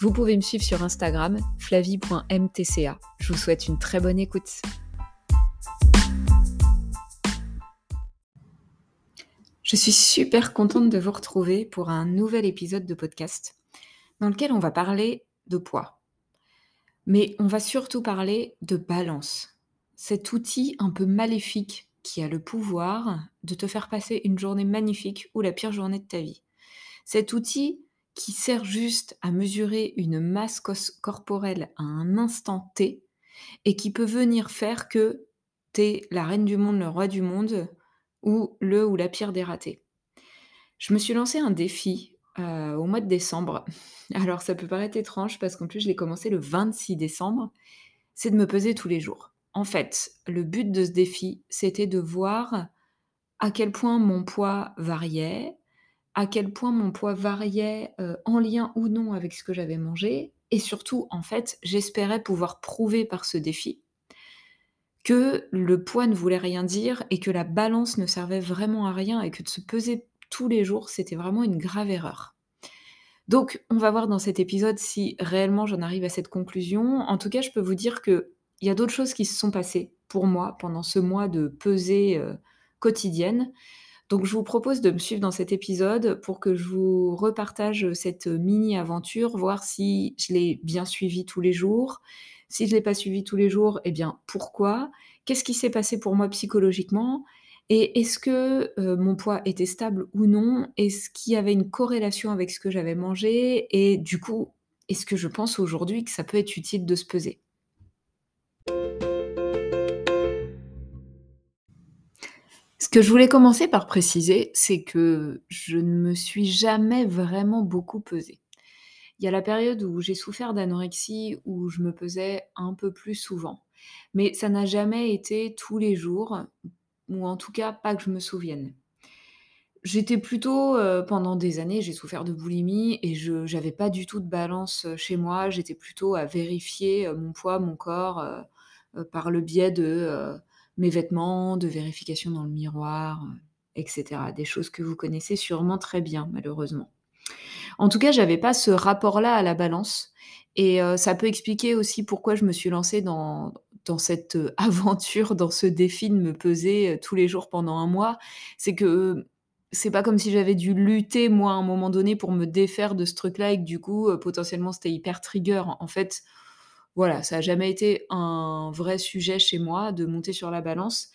Vous pouvez me suivre sur Instagram, flavie.mtca. Je vous souhaite une très bonne écoute. Je suis super contente de vous retrouver pour un nouvel épisode de podcast dans lequel on va parler de poids. Mais on va surtout parler de balance. Cet outil un peu maléfique qui a le pouvoir de te faire passer une journée magnifique ou la pire journée de ta vie. Cet outil qui sert juste à mesurer une masse corporelle à un instant T et qui peut venir faire que t'es la reine du monde, le roi du monde ou le ou la pire des ratés. Je me suis lancé un défi euh, au mois de décembre. Alors ça peut paraître étrange parce qu'en plus je l'ai commencé le 26 décembre. C'est de me peser tous les jours. En fait, le but de ce défi, c'était de voir à quel point mon poids variait, à quel point mon poids variait euh, en lien ou non avec ce que j'avais mangé. Et surtout, en fait, j'espérais pouvoir prouver par ce défi que le poids ne voulait rien dire et que la balance ne servait vraiment à rien et que de se peser tous les jours, c'était vraiment une grave erreur. Donc, on va voir dans cet épisode si réellement j'en arrive à cette conclusion. En tout cas, je peux vous dire qu'il y a d'autres choses qui se sont passées pour moi pendant ce mois de pesée euh, quotidienne. Donc je vous propose de me suivre dans cet épisode pour que je vous repartage cette mini-aventure, voir si je l'ai bien suivi tous les jours. Si je ne l'ai pas suivi tous les jours, eh bien pourquoi? Qu'est-ce qui s'est passé pour moi psychologiquement? Et est-ce que euh, mon poids était stable ou non? Est-ce qu'il y avait une corrélation avec ce que j'avais mangé? Et du coup, est-ce que je pense aujourd'hui que ça peut être utile de se peser? Que je voulais commencer par préciser, c'est que je ne me suis jamais vraiment beaucoup pesée. Il y a la période où j'ai souffert d'anorexie, où je me pesais un peu plus souvent. Mais ça n'a jamais été tous les jours, ou en tout cas pas que je me souvienne. J'étais plutôt, euh, pendant des années, j'ai souffert de boulimie et je n'avais pas du tout de balance euh, chez moi. J'étais plutôt à vérifier euh, mon poids, mon corps, par le biais de mes vêtements, de vérification dans le miroir, euh, etc. Des choses que vous connaissez sûrement très bien, malheureusement. En tout cas, j'avais pas ce rapport-là à la balance. Et euh, ça peut expliquer aussi pourquoi je me suis lancée dans, dans cette euh, aventure, dans ce défi de me peser tous les jours pendant un mois. C'est que c'est pas comme si j'avais dû lutter, moi, à un moment donné, pour me défaire de ce truc-là et que du coup, potentiellement, c'était hyper trigger. En fait, voilà, ça n'a jamais été un vrai sujet chez moi de monter sur la balance.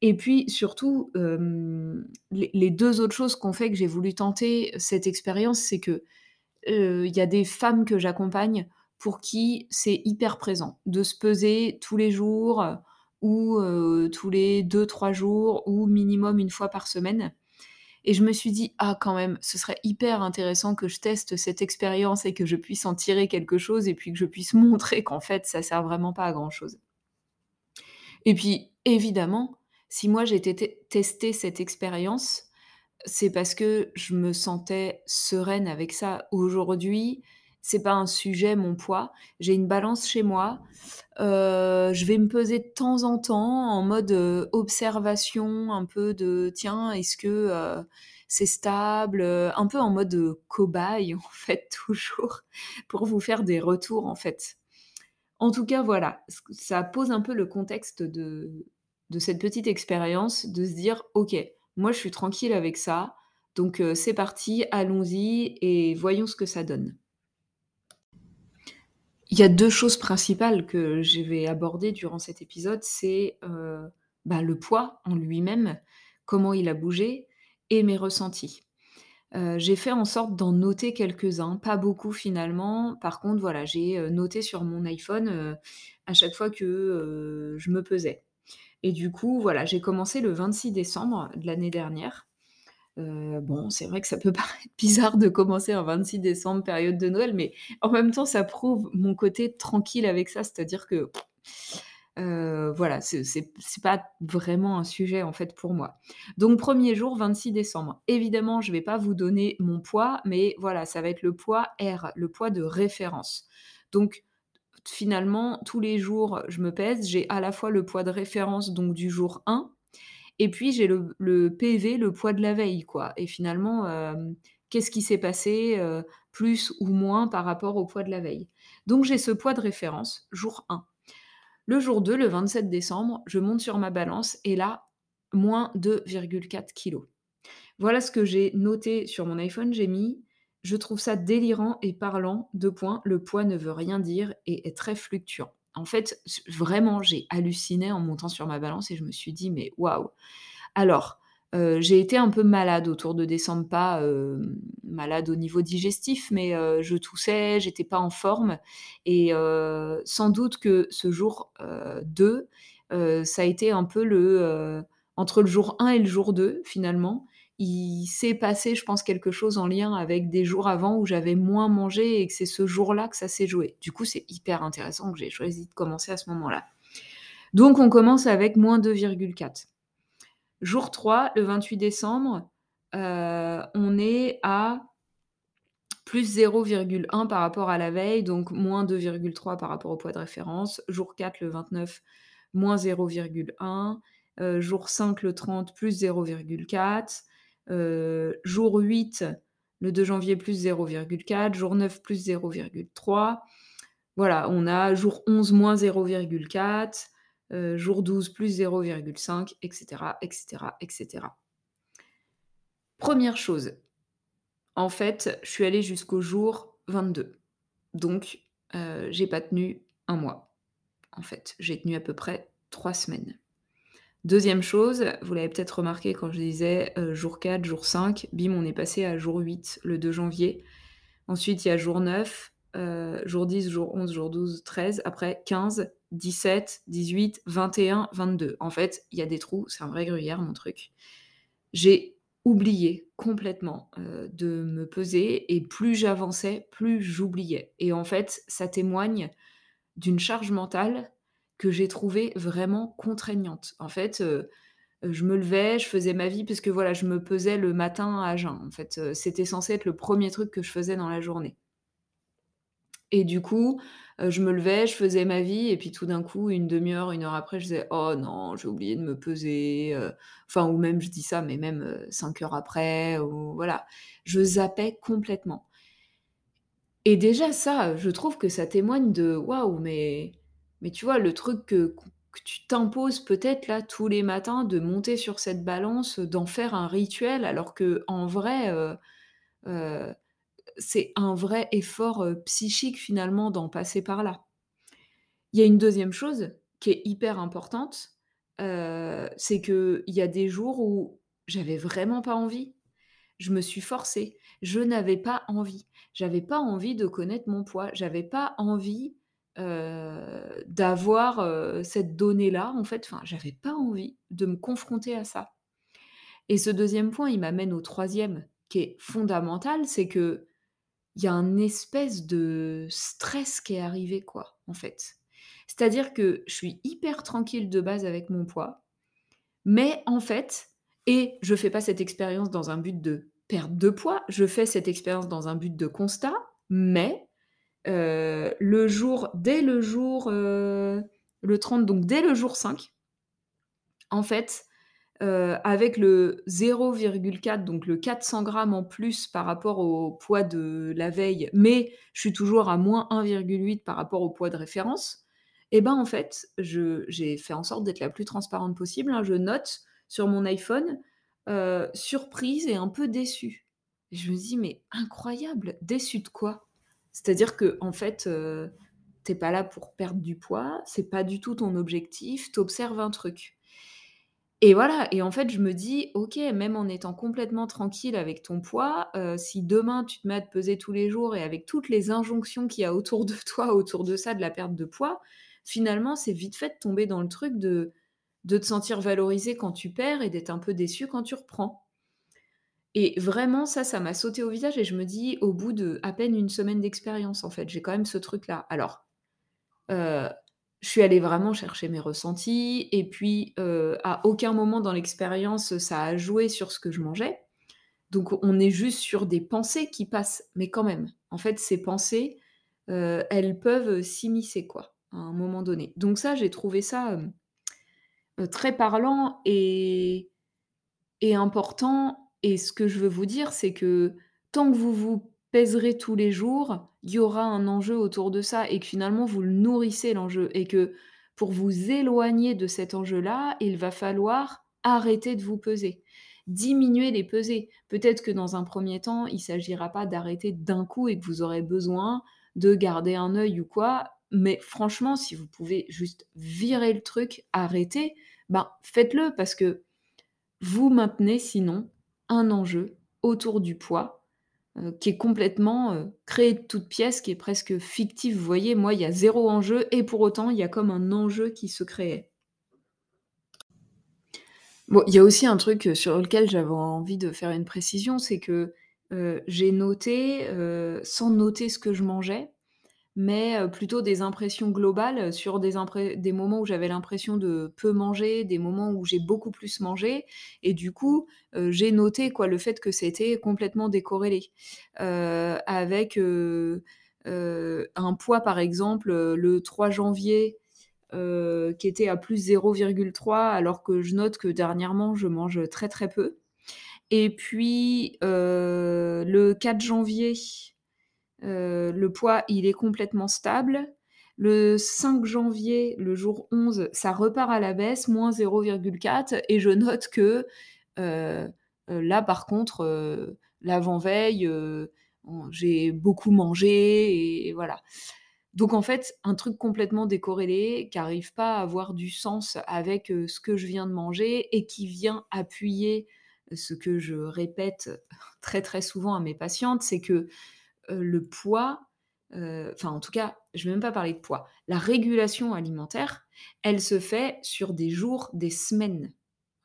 Et puis surtout, les, deux autres choses qui ont fait que j'ai voulu tenter cette expérience, c'est que il y a des femmes que j'accompagne pour qui c'est hyper présent de se peser tous les jours ou tous les deux, trois jours ou minimum une fois par semaine. Et je me suis dit, ah quand même, ce serait hyper intéressant que je teste cette expérience et que je puisse en tirer quelque chose et puis que je puisse montrer qu'en fait, ça sert vraiment pas à grand-chose. Et puis, évidemment, si moi j'ai testé cette expérience, c'est parce que je me sentais sereine avec ça. Aujourd'hui, c'est pas un sujet mon poids. J'ai une balance chez moi. Euh, je vais me peser de temps en temps en mode euh, observation, un peu de tiens, est-ce que euh, c'est stable, un peu en mode cobaye en fait toujours pour vous faire des retours en fait. En tout cas, voilà, ça pose un peu le contexte de, de cette petite expérience, de se dire ok, moi je suis tranquille avec ça, donc c'est parti, allons-y et voyons ce que ça donne. Il y a deux choses principales que je vais aborder durant cet épisode, c'est, euh, bah, le poids en lui-même, comment il a bougé et mes ressentis. Euh, j'ai fait en sorte d'en noter quelques-uns, pas beaucoup finalement. Par contre, voilà, j'ai, euh, noté sur mon iPhone, à chaque fois que, je me pesais et du coup, voilà, j'ai commencé le 26 décembre de l'année dernière. Bon, c'est vrai que ça peut paraître bizarre de commencer un 26 décembre, période de Noël, mais en même temps, ça prouve mon côté tranquille avec ça. C'est-à-dire que, voilà, c'est pas vraiment un sujet, en fait, pour moi. Donc 1er jour, 26 décembre. Évidemment, je vais pas vous donner mon poids, mais voilà, ça va être le poids R, le poids de référence. Donc finalement, tous les jours, je me pèse, j'ai à la fois le poids de référence, donc du jour 1 et puis j'ai le PV, le poids de la veille, quoi et finalement, hem, qu'est-ce qui s'est passé, heu, plus ou moins par rapport au poids de la veille? Donc j'ai ce poids de référence, jour 1. Le jour 2, le 27 décembre, je monte sur ma balance et là, moins 2,4 kilogrammes. Voilà ce que j'ai noté sur mon iPhone, j'ai mis: «Je trouve ça délirant et parlant, 2 points, le poids ne veut rien dire et est très fluctuant». En fait, vraiment, j'ai halluciné en montant sur ma balance et je me suis dit: «Mais waouh!» alors, heu, j'ai été un peu malade autour de décembre, pas, hem, malade au niveau digestif, mais, heu, je toussais, j'étais pas en forme et sans doute que ce jour, heu, 2, heu, ça a été un peu le, entre le jour 1 et le jour 2, finalement, il s'est passé, je pense, quelque chose en lien avec des jours avant où j'avais moins mangé et que c'est ce jour-là que ça s'est joué. Du coup, c'est hyper intéressant que j'ai choisi de commencer à ce moment-là. Donc on commence avec moins 2,4. Jour 3, le 28 décembre, heu, on est à plus 0,1 par rapport à la veille, donc moins 2,3 par rapport au poids de référence. Jour 4, le 29, moins 0,1. Heu, jour 5, le 30, plus 0,4. Heu, jour 8, le 2 janvier, plus 0,4. Jour 9, plus 0,3. Voilà, on a jour 11, moins 0,4. Heu, jour 12, plus 0,5 et cetera et cetera et cetera. 1re chose, en fait, je suis allée jusqu'au jour 22. Donc, heu, j'ai pas tenu 1 mois, en fait. J'ai tenu à peu près 3 semaines. 2e chose, vous l'avez peut-être remarqué quand je disais, heu, jour 4, jour 5, bim, on est passé à jour 8, le 2 janvier. Ensuite, il y a jour 9, heu, jour 10, jour 11, jour 12, 13, après 15, 17, 18, 21, 22. En fait, il y a des trous, c'est un vrai gruyère, mon truc. J'ai oublié complètement, heu, de me peser et plus j'avançais, plus j'oubliais et en fait, ça témoigne d'une charge mentale que j'ai trouvée vraiment contraignante. En fait, heu, je me levais, je faisais ma vie parce que voilà, je me pesais le matin à jeun. En fait, heu, c'était censé être le 1er truc que je faisais dans la journée. Et du coup, je me levais, je faisais ma vie et puis tout d'un coup, 1/2 heure, 1 heure après, je disais: «Oh non, j'ai oublié de me peser», enfin ou même je dis ça, mais même, 5 heures après ou voilà. Je zappais complètement. Et déjà ça, je trouve que ça témoigne de waouh, mais mais tu vois, le truc que que tu t'imposes peut-être là tous les matins de monter sur cette balance, d'en faire un rituel alors qu'en vrai, heu heu, c'est un vrai effort, heu, psychique finalement d'en passer par là. Il y a une 2e chose qui est hyper importante, c'est qu'il y a des jours où j'avais vraiment pas envie. Je me suis forcée, je n'avais pas envie. J'avais pas envie de connaître mon poids, j'avais pas envie, heu, d'avoir, heu, cette donnée-là en fait, enfin, j'avais pas envie de me confronter à ça. Et ce 2e point, il m'amène au 3e qui est fondamental, c'est qu'il y a un espèce de stress qui est arrivé quoi, en fait. C'est-à-dire que je suis hyper tranquille de base avec mon poids, mais en fait et je fais pas cette expérience dans un but de perte de poids, je fais cette expérience dans un but de constat, mais heu, le jour dès le jour, heu, le 30 donc dès le jour 5 en fait, heu, avec le 0,4 donc le 400 grammes en plus par rapport au poids de la veille, mais je suis toujours à moins 1,8 par rapport au poids de référence et ben, en fait, j'ai fait en sorte d'être la plus transparente possible, hein. Je note sur mon iPhone, surprise et un peu déçue. Je me dis: «Mais incroyable! Déçue de quoi?» C'est-à-dire qu'en fait, heu, tu es pas là pour perdre du poids, c'est pas du tout ton objectif, tu observes un truc. Et voilà et en fait, je me dis: «OK, même en étant complètement tranquille avec ton poids, heu, si demain tu te mets à te peser tous les jours et avec toutes les injonctions qu'il y a autour de toi, autour de ça, de la perte de poids, finalement, c'est vite fait de tomber dans le truc de de te sentir valorisé quand tu perds et d'être un peu déçu quand tu reprends». Et vraiment ça, ça m'a sauté au visage et je me dis au bout de à peine une semaine d'expérience en fait, j'ai quand même ce truc-là. Alors, heu, je suis allée vraiment chercher mes ressentis et puis, heu, à aucun moment dans l'expérience, ça a joué sur ce que je mangeais. Donc on est juste sur des pensées qui passent, mais quand même. En fait, ces pensées, heu, elles peuvent s'immiscer quoi, à un moment donné. Donc ça, j'ai trouvé ça, très parlant et et important et ce que je veux vous dire, c'est que tant que vous vous pèserez tous les jours, il y aura un enjeu autour de ça et que finalement vous le nourrissez l'enjeu et que pour vous éloigner de cet enjeu-là, il va falloir arrêter de vous peser. Diminuer les pesées. Peut-être que dans un premier temps, il s'agira pas d'arrêter d'un coup et que vous aurez besoin de garder un œil ou quoi, mais franchement, si vous pouvez juste virer le truc, arrêter, ben, faites-le parce que vous maintenez sinon un enjeu autour du poids, heu, qui est complètement, heu, créé de toutes pièces, qui est presque fictif. Vous voyez, moi, il y a zéro enjeu et pour autant, il y a comme un enjeu qui se créait. Bon, il y a aussi un truc, heu, sur lequel j'avais envie de faire une précision, c'est que, j'ai noté, sans noter ce que je mangeais, mais heu, plutôt des impressions globales sur des des moments où j'avais l'impression de peu manger, des moments où j'ai beaucoup plus mangé et du coup, heu, j'ai noté quoi, le fait que c'était complètement décorrélé. Avec, un poids par exemple, le 3 janvier, qui était à plus 0,3 alors que je note que dernièrement je mange très, très peu et puis, le 4 janvier le poids, il est complètement stable. Le 5 janvier, le jour 11, ça repart à la baisse, -0,4 et je note que, heu heu, là par contre, l'avant-veille, j'ai beaucoup mangé et voilà. Donc en fait, un truc complètement décorrélé, qui arrive pas à avoir du sens avec, ce que je viens de manger et qui vient appuyer ce que je répète très, très souvent à mes patientes, c'est que le poids, heu, enfin en tout cas, je vais même pas parler de poids. La régulation alimentaire, elle se fait sur des jours, des semaines,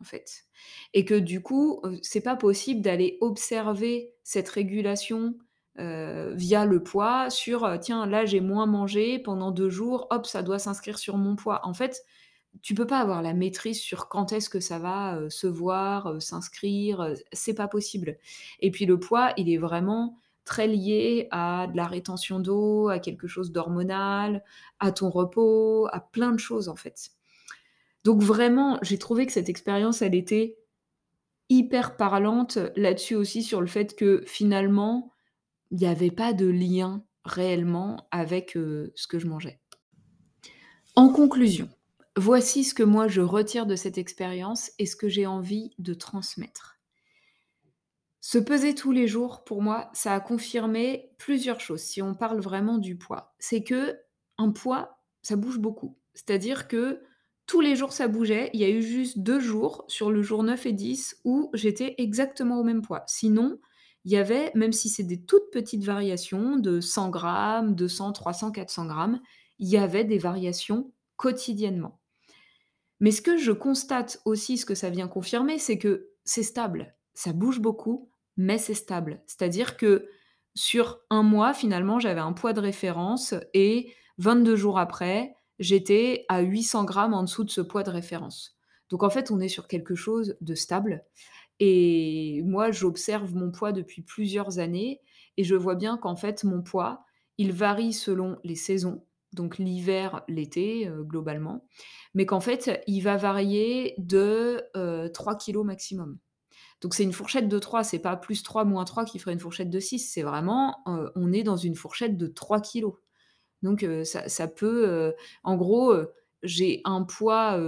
en fait. Et que du coup, heu, c'est pas possible d'aller observer cette régulation, via le poids sur, «Tiens, là j'ai moins mangé pendant 2 jours, hop, ça doit s'inscrire sur mon poids». En fait, tu peux pas avoir la maîtrise sur quand est-ce que ça va, se voir, heu, s'inscrire, c'est pas possible. Et puis le poids, il est vraiment très lié à de la rétention d'eau, à quelque chose d'hormonal, à ton repos, à plein de choses en fait. Donc vraiment, j'ai trouvé que cette expérience, elle était hyper parlante là-dessus aussi sur le fait que finalement, il n'y avait pas de lien réellement avec, heu, ce que je mangeais. En conclusion, voici ce que moi je retire de cette expérience et ce que j'ai envie de transmettre. Se peser tous les jours, pour moi, ça a confirmé plusieurs choses, si on parle vraiment du poids. C'est que un poids, ça bouge beaucoup. C'est-à-dire que tous les jours, ça bougeait. Il y a eu juste 2 jours, sur le jour 9 et 10, où j'étais exactement au même poids. Sinon, il y avait, même si c'est des toutes petites variations de 100 grammes, 200, 300, 400 grammes, il y avait des variations quotidiennement. Mais ce que je constate aussi, ce que ça vient confirmer, c'est que c'est stable. Ça bouge beaucoup, mais c'est stable. C'est-à-dire que sur un mois, finalement, j'avais un poids de référence et 22 jours après, j'étais à 800 grammes en dessous de ce poids de référence. Donc en fait, on est sur quelque chose de stable. Et moi, j'observe mon poids depuis plusieurs années et je vois bien qu'en fait, mon poids, il varie selon les saisons, donc l'hiver, l'été, heu, globalement, mais qu'en fait, il va varier de, heu, 3 kilogrammes maximum. Donc c'est une fourchette de 3, c'est pas plus 3 moins 3 qui ferait une fourchette de 6, c'est vraiment, heu, on est dans une fourchette de 3 kilogrammes. Donc heu, ça peut, heu, en gros, j'ai un poids,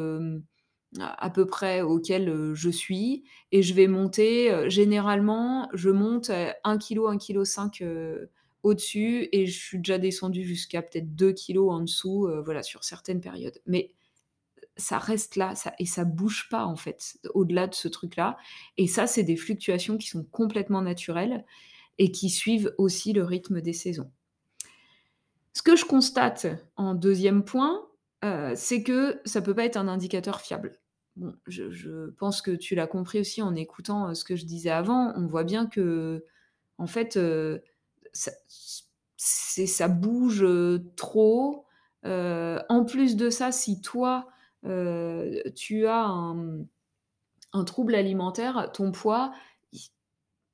à peu près auquel, je suis et je vais monter, généralement, je monte, heu, 1 kg, 1 kg 5, heu, au-dessus et je suis déjà descendue jusqu'à peut-être 2 kilogrammes en dessous, voilà, sur certaines périodes. Mais ça reste là, et ça bouge pas en fait, au-delà de ce truc-là et ça, c'est des fluctuations qui sont complètement naturelles et qui suivent aussi le rythme des saisons. Ce que je constate en deuxième point, heu, c'est que ça peut pas être un indicateur fiable. bon, je pense que tu l'as compris aussi en écoutant, ce que je disais avant. On voit bien qu'en fait, ça ça bouge, trop. en plus de ça, si toi, tu as un, trouble alimentaire, ton poids,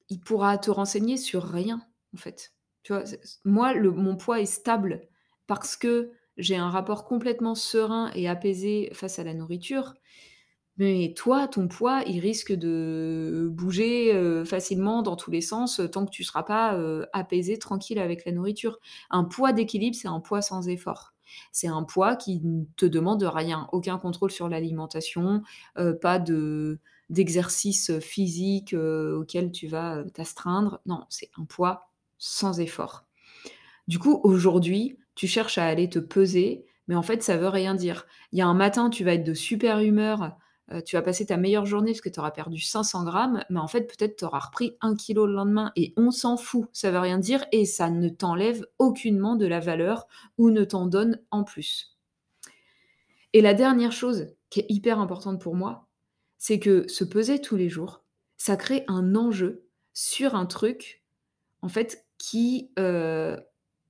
il pourra te renseigner sur rien, en fait. Tu vois? moi, mon poids est stable parce que j'ai un rapport complètement serein et apaisé face à la nourriture. Mais toi, ton poids, il risque de bouger, facilement dans tous les sens, tant que tu seras pas, apaisé, tranquille avec la nourriture. Un poids d'équilibre, c'est un poids sans effort. C'est un poids qui ne te demande rien, aucun contrôle sur l'alimentation, pas de d'exercice physique, auquel tu vas, t'astreindre. Non, c'est un poids sans effort. Du coup, aujourd'hui, tu cherches à aller te peser, mais en fait, ça veut rien dire. Il y a un matin, tu vas être de super humeur, euh, tu vas passer ta meilleure journée parce que tu auras perdu 500 grammes, mais en fait, peut-être tu auras repris 1 kilo le lendemain et on s'en fout, ça veut rien dire et ça ne t'enlève aucunement de la valeur ou ne t'en donne en plus. Et la dernière chose qui est hyper importante pour moi, c'est que se peser tous les jours, ça crée un enjeu sur un truc, en fait, qui euh,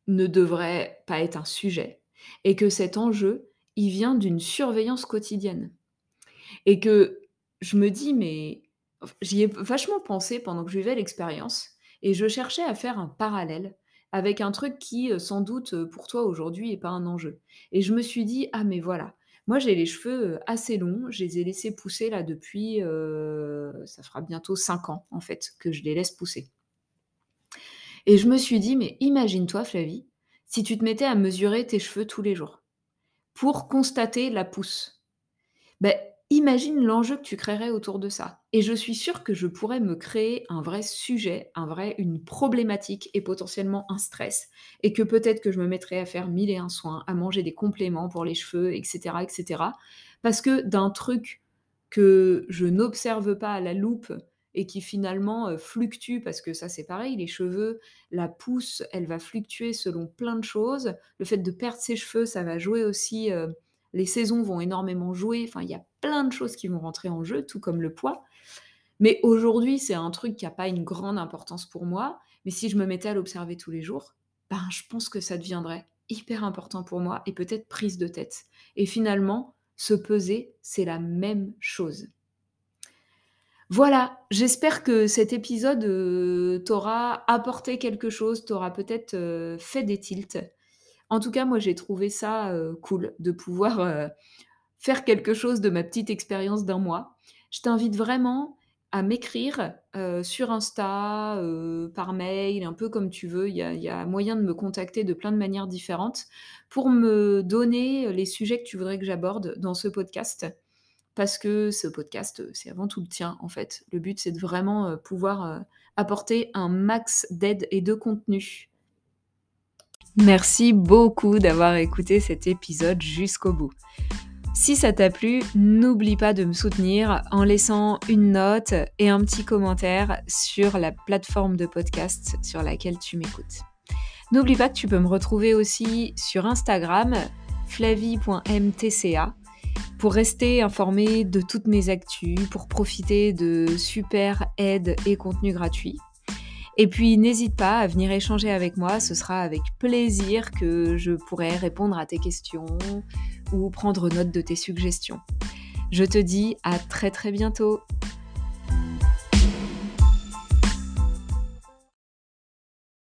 ne devrait pas être un sujet et que cet enjeu, il vient d'une surveillance quotidienne. Et que je me dis, mais j'y ai vachement pensé pendant que je vivais l'expérience et je cherchais à faire un parallèle avec un truc qui, sans doute, pour toi aujourd'hui, est pas un enjeu. Et je me suis dit: «Ah mais voilà, moi j'ai les cheveux, assez longs, je les ai laissés pousser là depuis, ça fera bientôt 5 ans en fait que je les laisse pousser». Et je me suis dit: «Mais imagine-toi Flavie, si tu te mettais à mesurer tes cheveux tous les jours, pour constater la pousse». Ben Imagine l'enjeu que tu créerais autour de ça et je suis sûre que je pourrais me créer un vrai sujet, un vrai une problématique et potentiellement un stress et que peut-être que je me mettrais à faire mille et un soins, à manger des compléments pour les cheveux etc., etc. Parce que d'un truc que je n'observe pas à la loupe et qui finalement, euh, fluctue parce que ça c'est pareil, les cheveux, la pousse, elle va fluctuer selon plein de choses. Le fait de perdre ses cheveux, ça va jouer aussi, euh, les saisons vont énormément jouer, enfin il y a plein de choses qui vont rentrer en jeu, tout comme le poids. Mais aujourd'hui, c'est un truc qui n'a pas une grande importance pour moi, mais si je me mettais à l'observer tous les jours, ben, je pense que ça deviendrait hyper important pour moi et peut-être prise de tête. Et finalement, se peser, c'est la même chose. Voilà, j'espère que cet épisode euh, t'aura apporté quelque chose, t'aura peut-être euh, fait des tilts. En tout cas, moi, j'ai trouvé ça cool de pouvoir faire quelque chose de ma petite expérience d'un mois. Je t'invite vraiment à m'écrire sur Insta, par mail, un peu comme tu veux. Il y, a, il y, a, moyen de me contacter de plein de manières différentes pour me donner les sujets que tu voudrais que j'aborde dans ce podcast. Parce que ce podcast, c'est avant tout le tien, en fait. Le but, c'est de vraiment pouvoir apporter un max d'aide et de contenu Merci beaucoup d'avoir écouté cet épisode jusqu'au bout. Si ça t'a plu, n'oublie pas de me soutenir en laissant une note et un petit commentaire sur la plateforme de podcast sur laquelle tu m'écoutes. N'oublie pas que tu peux me retrouver aussi sur Instagram, flavie.mtca, pour rester informé de toutes mes actus, pour profiter de super aides et contenus gratuits. Et puis n'hésite pas à venir échanger avec moi, ce sera avec plaisir que je pourrai répondre à tes questions ou prendre note de tes suggestions. Je te dis à très très bientôt